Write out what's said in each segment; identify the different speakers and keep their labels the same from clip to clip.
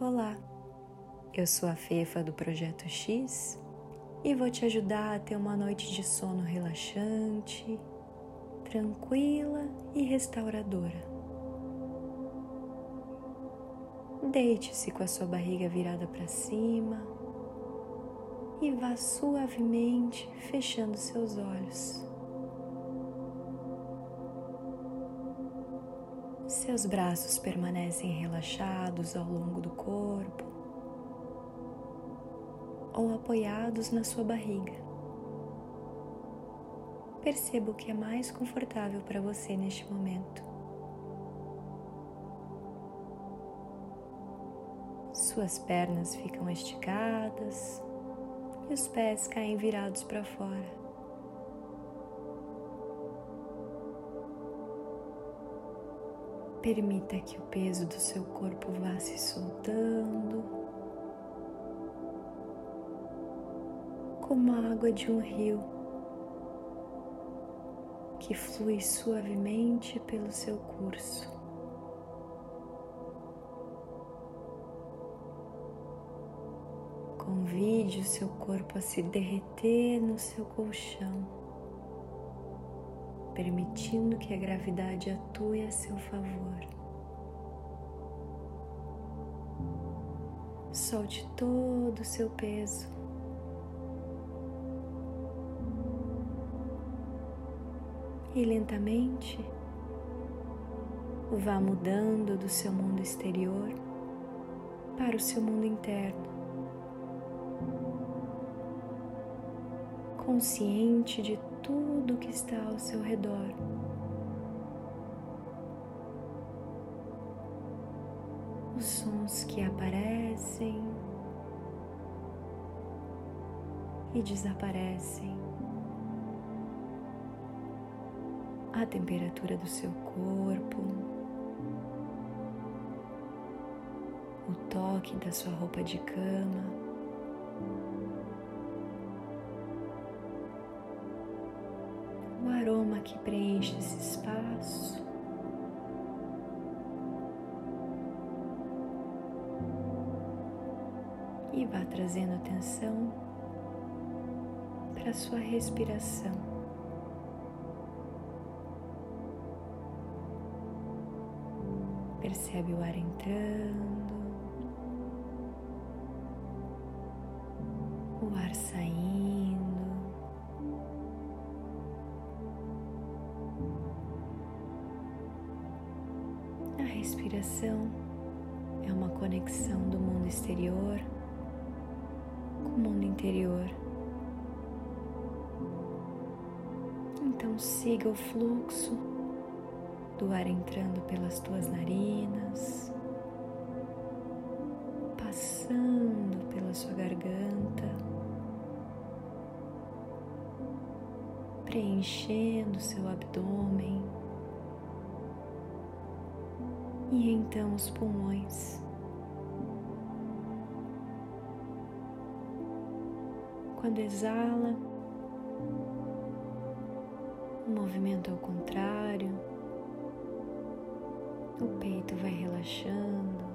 Speaker 1: Olá, eu sou a Fefa do Projeto X e vou te ajudar a ter uma noite de sono relaxante, tranquila e restauradora. Deite-se com a sua barriga virada para cima e vá suavemente fechando seus olhos. Seus braços permanecem relaxados ao longo do corpo ou apoiados na sua barriga. Perceba o que é mais confortável para você neste momento. Suas pernas ficam esticadas e os pés caem virados para fora. Permita que o peso do seu corpo vá se soltando, como a água de um rio que flui suavemente pelo seu curso. Convide o seu corpo a se derreter no seu colchão permitindo que a gravidade atue a seu favor. Solte todo o seu peso. E lentamente vá mudando do seu mundo exterior para o seu mundo interno. Consciente de tudo que está ao seu redor. Os sons que aparecem e desaparecem. A temperatura do seu corpo, o toque da sua roupa de cama. Que preenche esse espaço. E vá trazendo atenção para a sua respiração. Percebe o ar entrando, o ar saindo. Respiração é uma conexão do mundo exterior com o mundo interior. Então siga o fluxo do ar entrando pelas tuas narinas, passando pela sua garganta, preenchendo seu abdômen e então os pulmões. Quando exala, o movimento ao contrário, o peito vai relaxando,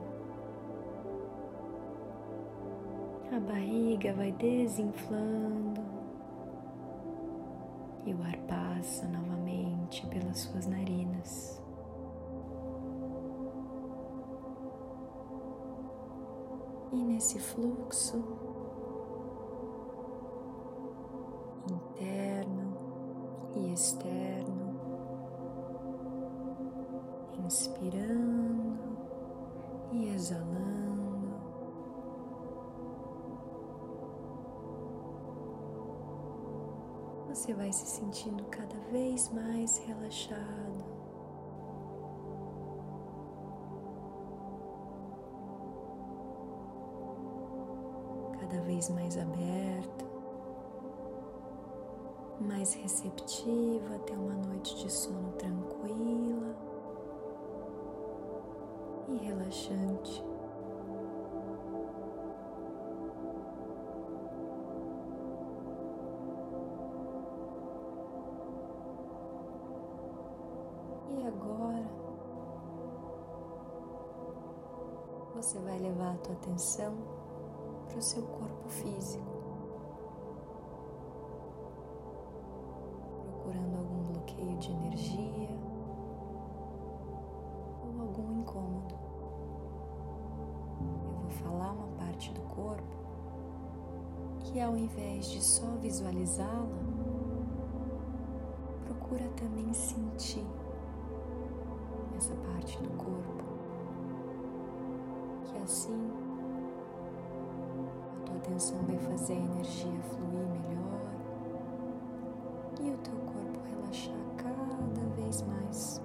Speaker 1: a barriga vai desinflando e o ar passa novamente pelas suas narinas. E nesse fluxo interno e externo, inspirando e exalando. Você vai se sentindo cada vez mais relaxado. Vez mais aberto, mais receptivo a ter uma noite de sono tranquila e relaxante. E agora você vai levar a tua atenção para o seu corpo físico, procurando algum bloqueio de energia ou algum incômodo. Eu vou falar uma parte do corpo e ao invés de só visualizá-la, procura também sentir essa parte do corpo, que assim atenção vai fazer a energia fluir melhor e o teu corpo relaxar cada vez mais.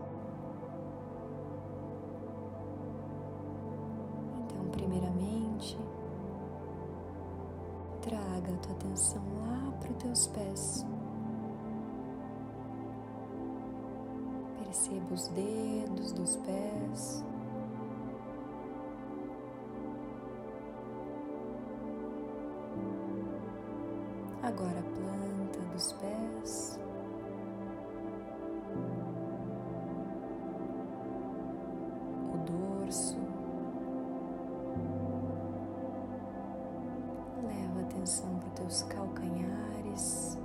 Speaker 1: Então, primeiramente, traga a tua atenção lá para os teus pés. Perceba os dedos dos pés. Agora a planta dos pés. O dorso. Leva atenção para os teus calcanhares.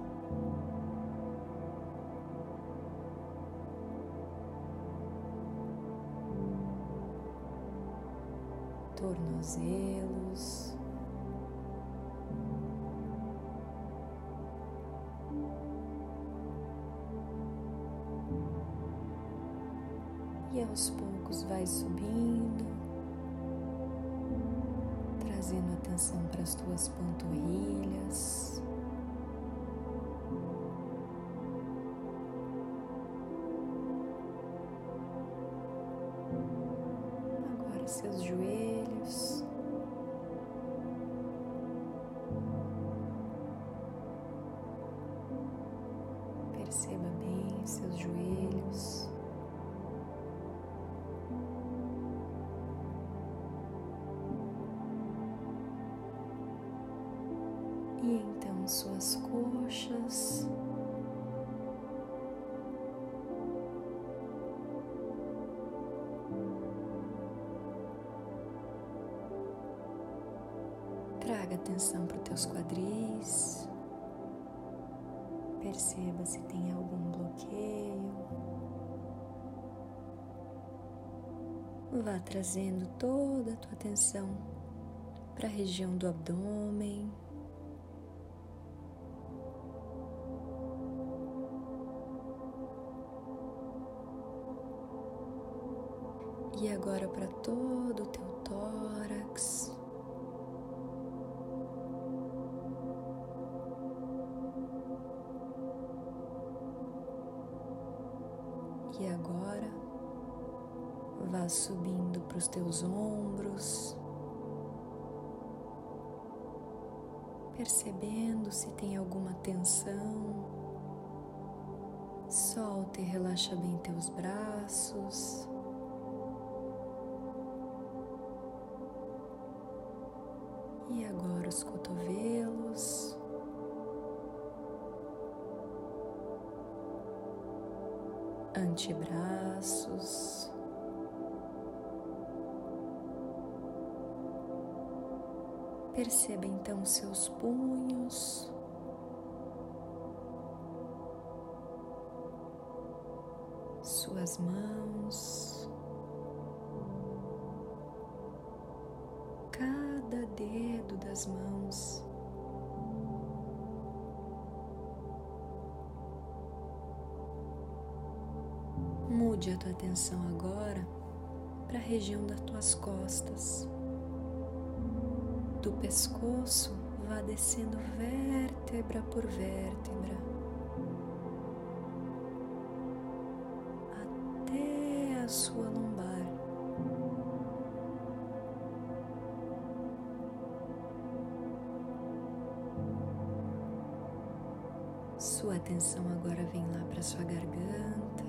Speaker 1: Tornozelos. Aos poucos vai subindo, trazendo atenção para as tuas panturrilhas. Suas coxas. Traga atenção para os teus quadris. Perceba se tem algum bloqueio. Vá trazendo toda a tua atenção para a região do abdômen. E agora para todo o teu tórax. E agora vá subindo para os teus ombros, percebendo se tem alguma tensão. Solta e relaxa bem teus braços. E agora os cotovelos. Antebraços. Perceba então seus punhos. Suas mãos. Dedo das mãos. Mude a tua atenção agora para a região das tuas costas. Do pescoço, vá descendo vértebra por vértebra. Sua atenção agora vem lá para sua garganta.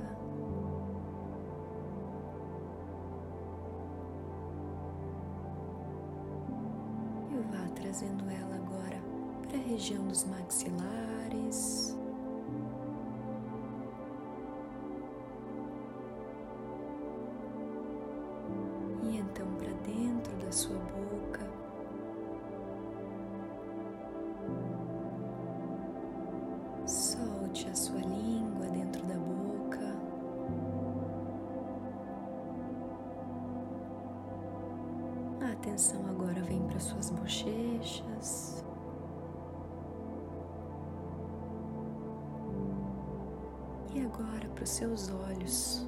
Speaker 1: E vá trazendo ela agora para a região dos maxilares. A sua língua dentro da boca. A atenção agora vem para suas bochechas. E agora para os seus olhos.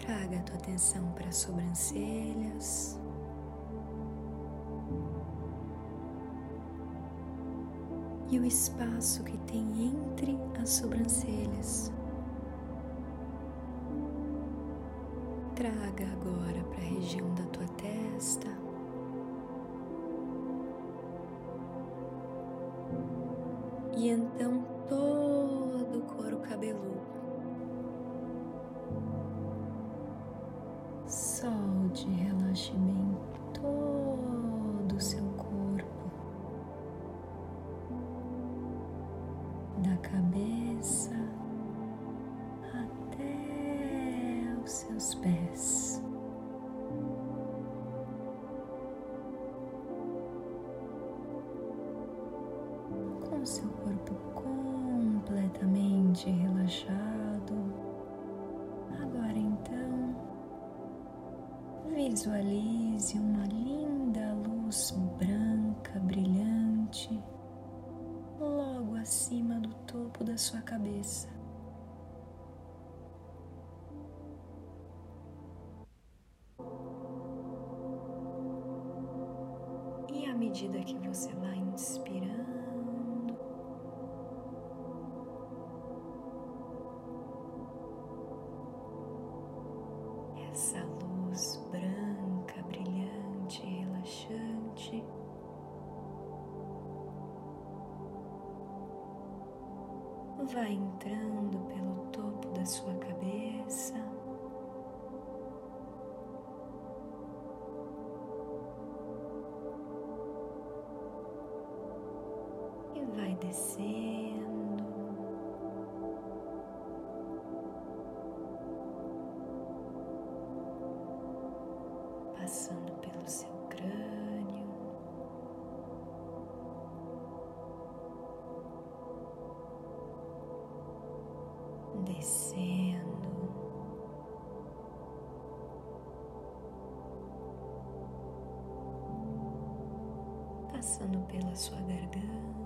Speaker 1: Traga a tua atenção para as sobrancelhas. E o espaço que tem entre as sobrancelhas. Traga agora para a região da tua testa. E então visualize uma linda luz branca brilhante logo acima do topo da sua cabeça. E à medida que você vai inspirando, Vai entrando pelo topo da sua cabeça, descendo, passando pela sua garganta,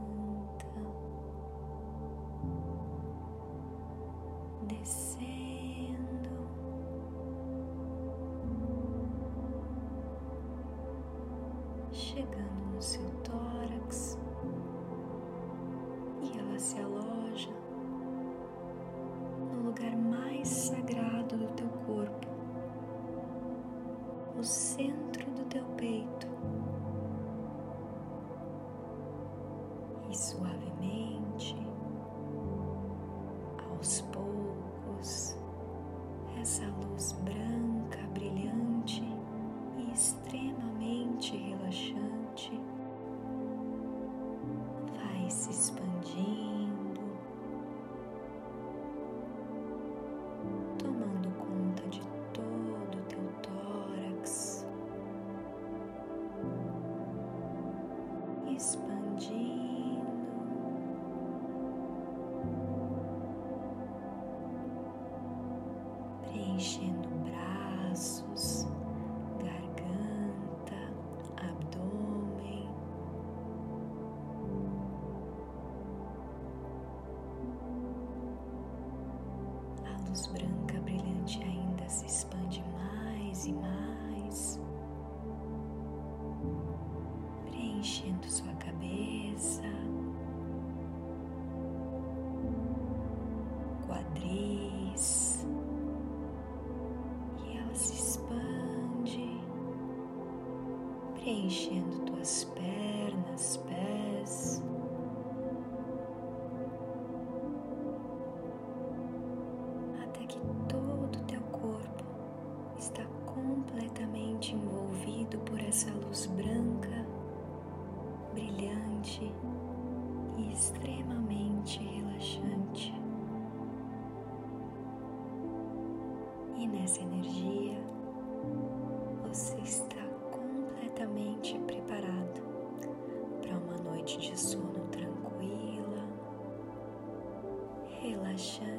Speaker 1: luz branca brilhante ainda se expande mais e mais, preenchendo sua cabeça, quadris, e ela se expande, preenchendo tuas noite de sono tranquila, relaxante